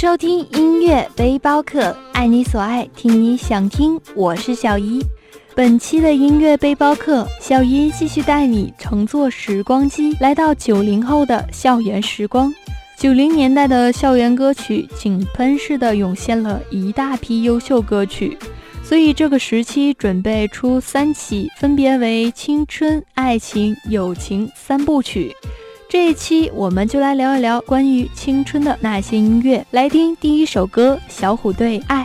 收听音乐背包客，爱你所爱，听你想听，我是小姨。本期的音乐背包客，小姨继续带你乘坐时光机，来到九零后的校园时光。九零年代的校园歌曲，井喷式的涌现了一大批优秀歌曲，所以这个时期准备出三期，分别为青春、爱情、友情三部曲。这一期我们就来聊一聊关于青春的那些音乐。来听第一首歌，小虎队《爱》。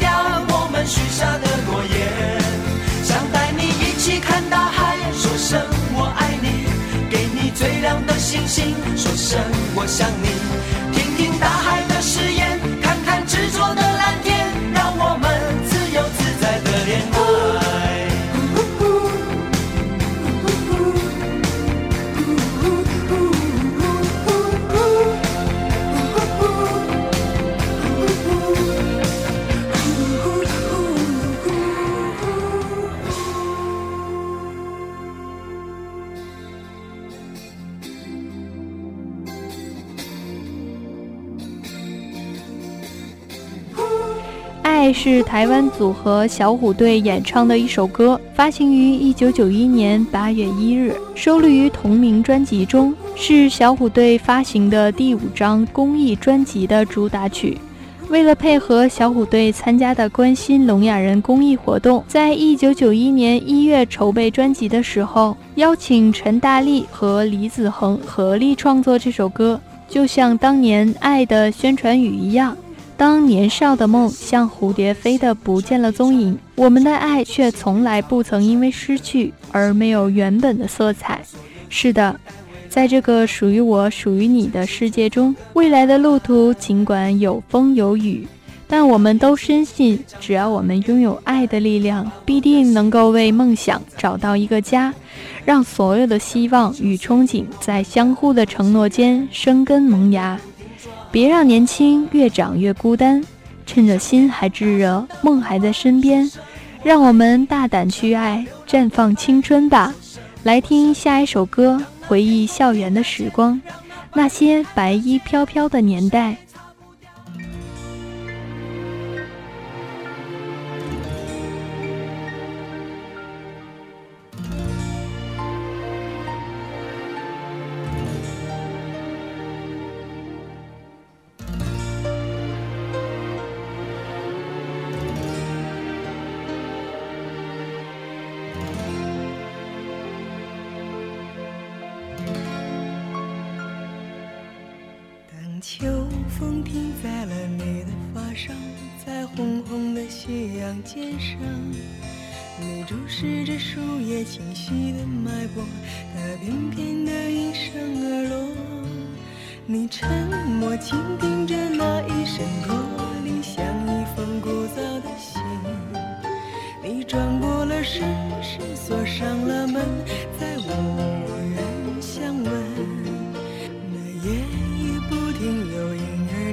许下的诺言想带你一起看大海说声我爱你给你最亮的星星说声我想你听爱是台湾组合小虎队演唱的一首歌，发行于一九九一年八月一日，收录于同名专辑中，是小虎队发行的第五张公益专辑的主打曲。为了配合小虎队参加的关心聋哑人公益活动，在一九九一年一月筹备专辑的时候，邀请陈大力和李子恒合力创作这首歌，就像当年《爱》的宣传语一样：“当年少的梦像蝴蝶飞的不见了踪影，我们的爱却从来不曾因为失去而没有原本的色彩。”是的。在这个属于我、属于你的世界中，未来的路途尽管有风有雨，但我们都深信，只要我们拥有爱的力量，必定能够为梦想找到一个家，让所有的希望与憧憬在相互的承诺间生根萌芽。别让年轻越长越孤单，趁着心还炙热，梦还在身边，让我们大胆去爱，绽放青春吧！来听下一首歌。回忆校园的时光，那些白衣飘飘的年代。秋风停在了你的发梢，在红红的夕阳肩上，你注视着树叶清晰的脉搏，它翩翩地应声而落。你沉默倾听着那一声驼铃，像一封古早的信。你转过了身，身锁上了门，在无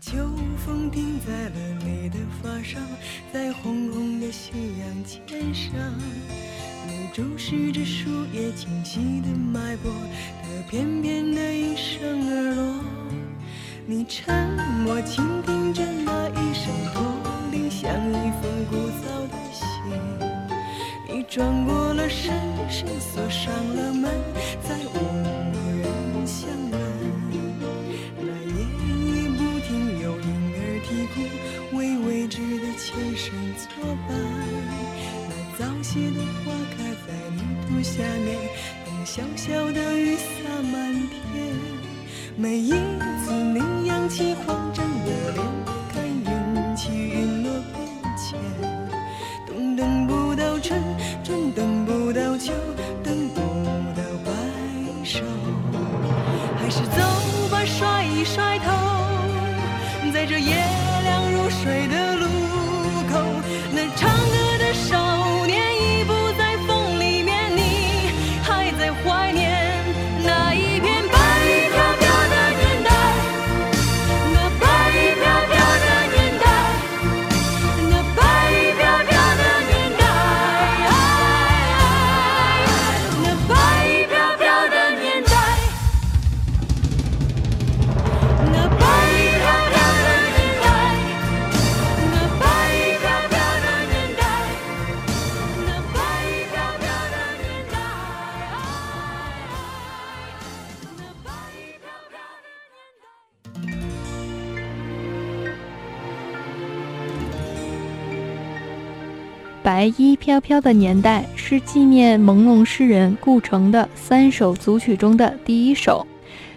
秋风停在了你的发梢，在红红的夕阳肩上。你注视着树叶清晰的脉搏，它翩翩的应声而落。你沉默，倾听着那一声驼铃，像一封古早的信。你转过了身，身锁上了门，在无人相。为未知的前生作伴。那早谢的花开在泥土下面。等小小的雨洒满天，每一次你扬起慌张的脸，看云起云落变迁。mine. 白衣飘飘的年代是纪念朦胧诗人顾城的三首组曲中的第一首，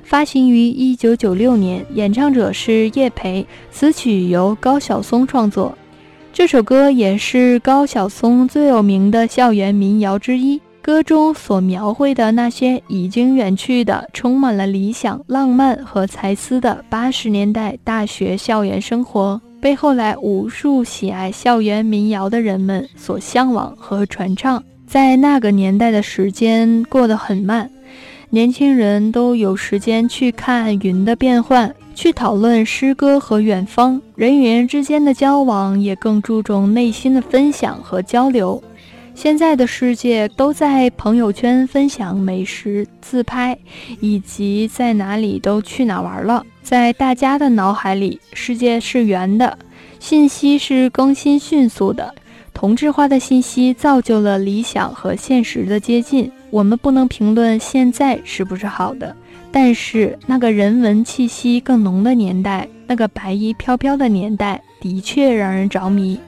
发行于一九九六年，演唱者是叶培，此曲由高晓松创作。这首歌也是高晓松最有名的校园民谣之一。歌中所描绘的那些已经远去的、充满了理想、浪漫和才思的八十年代大学校园生活，被后来无数喜爱校园民谣的人们所向往和传唱。在那个年代的时间过得很慢，年轻人都有时间去看云的变换，去讨论诗歌和远方。人与人之间的交往也更注重内心的分享和交流。现在的世界都在朋友圈分享美食、自拍，以及在哪里都去哪玩了。在大家的脑海里，世界是圆的，信息是更新迅速的。同质化的信息造就了理想和现实的接近。我们不能评论现在是不是好的，但是那个人文气息更浓的年代，那个白衣飘飘的年代，的确让人着迷。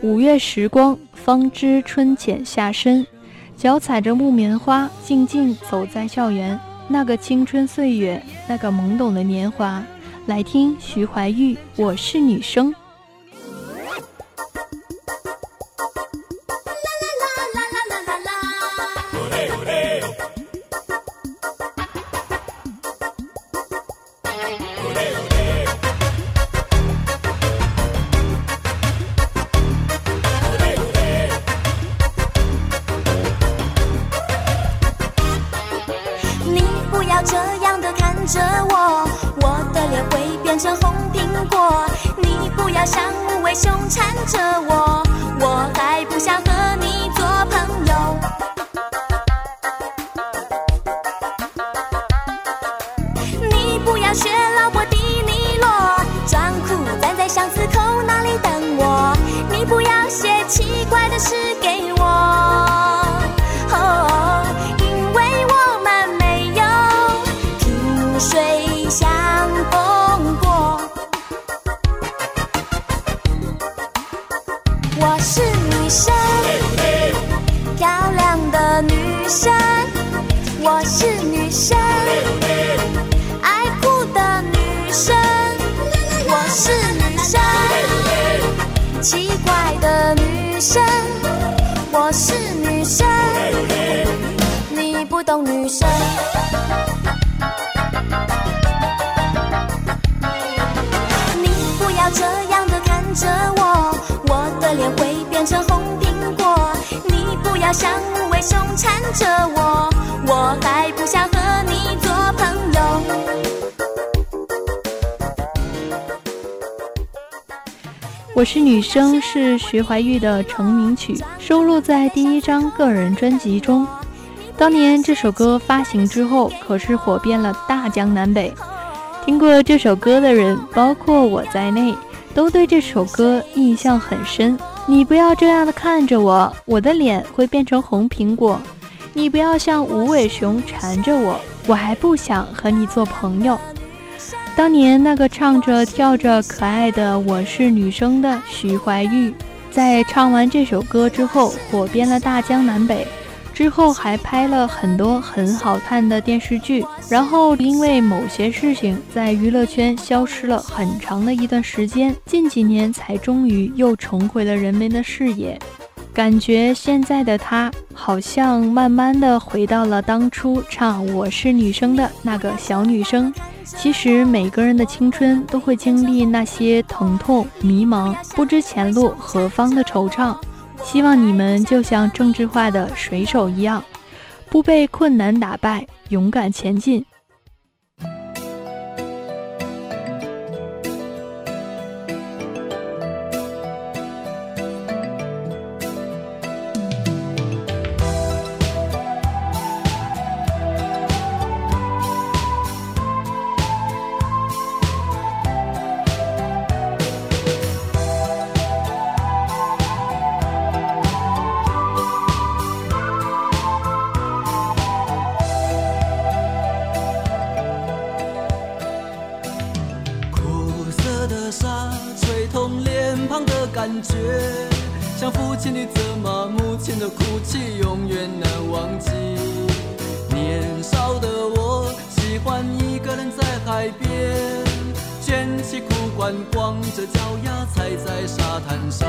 五月时光，方知春浅夏深。脚踩着木棉花，静静走在校园。那个青春岁月，那个懵懂的年华。来听徐怀钰，《我是女生》。着我我的脸会变成红苹果。你不要像无尾熊缠着我我还不想和奇怪的女生我是女生你不懂女生。你不要这样的看着我我的脸会变成红苹果。你不要想我是女生，是徐怀钰的成名曲，收录在第一张个人专辑中。当年这首歌发行之后，可是火遍了大江南北。听过这首歌的人，包括我在内，都对这首歌印象很深。你不要这样的看着我，我的脸会变成红苹果。你不要像无尾熊缠着我，我还不想和你做朋友。当年那个唱着跳着可爱的我是女生的徐怀钰，在唱完这首歌之后，火遍了大江南北。之后还拍了很多很好看的电视剧，然后因为某些事情在娱乐圈消失了很长的一段时间，近几年才终于又重回了人们的视野。感觉现在的她好像慢慢的回到了当初唱《我是女生》的那个小女生。其实每个人的青春都会经历那些疼痛、迷茫、不知前路何方的惆怅。希望你们就像政治化的水手一样，不被困难打败，勇敢前进。感觉，像父亲的责骂，母亲的哭泣，永远难忘记。年少的我，喜欢一个人在海边，卷起裤管，光着脚丫踩在沙滩上，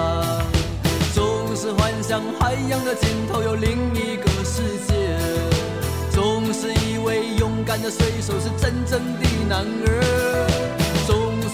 总是幻想海洋的尽头有另一个世界，总是以为勇敢的水手是真正的男儿，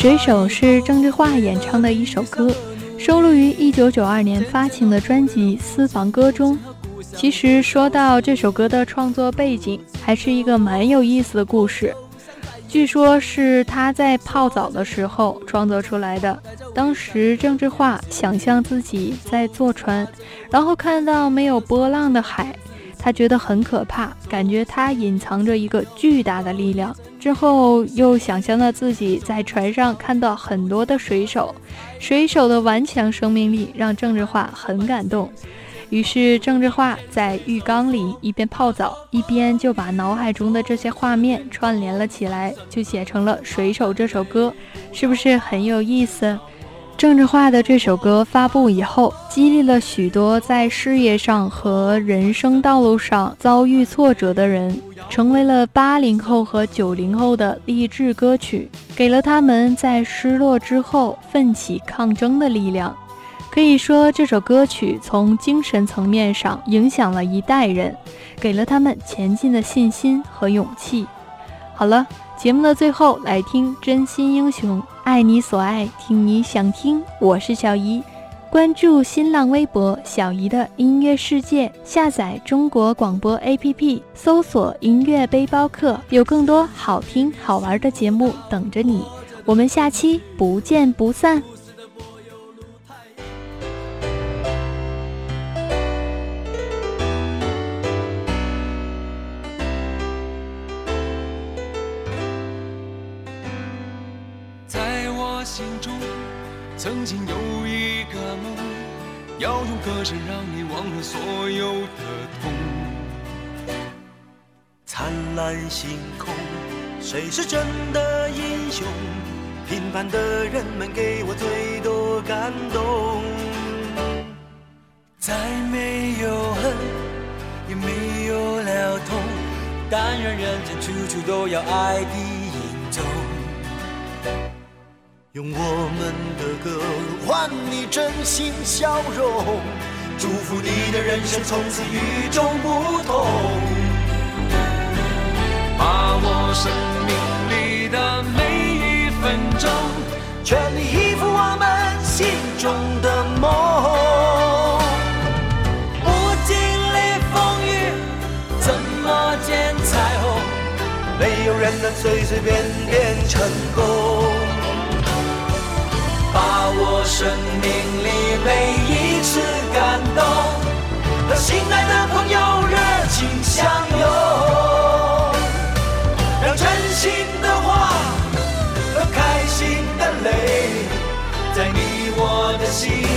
水手是郑智化演唱的一首歌，收录于1992年发行的专辑《私房歌》中。其实说到这首歌的创作背景，还是一个蛮有意思的故事。据说是他在泡澡的时候创作出来的。当时郑智化想象自己在坐船，然后看到没有波浪的海。他觉得很可怕，感觉他隐藏着一个巨大的力量。之后又想象到自己在船上看到很多的水手，水手的顽强生命力让郑智化很感动。于是郑智化在浴缸里一边泡澡，一边就把脑海中的这些画面串联了起来，就写成了《水手》这首歌，是不是很有意思？郑智化的这首歌发布以后，激励了许多在事业上和人生道路上遭遇挫折的人，成为了八零后和九零后的励志歌曲，给了他们在失落之后奋起抗争的力量。可以说，这首歌曲从精神层面上影响了一代人，给了他们前进的信心和勇气。好了。节目的最后，来听《真心英雄》，爱你所爱，听你想听。我是小姨，关注新浪微博“小姨的音乐世界”，下载中国广播 APP，搜索“音乐背包客”，有更多好听好玩的节目等着你。我们下期不见不散。的人们给我最多感动。再没有恨，也没有了痛，但愿人间处处都有爱的影踪。用我们的歌换你真心笑容，祝福你的人生从此与众不同。把握生命里的每中，全力以赴我们心中的梦。不经历风雨，怎么见彩虹？没有人能随随便便成功。把握生命里每一次感动，和心爱的朋友热情相拥，让真心在你我的心。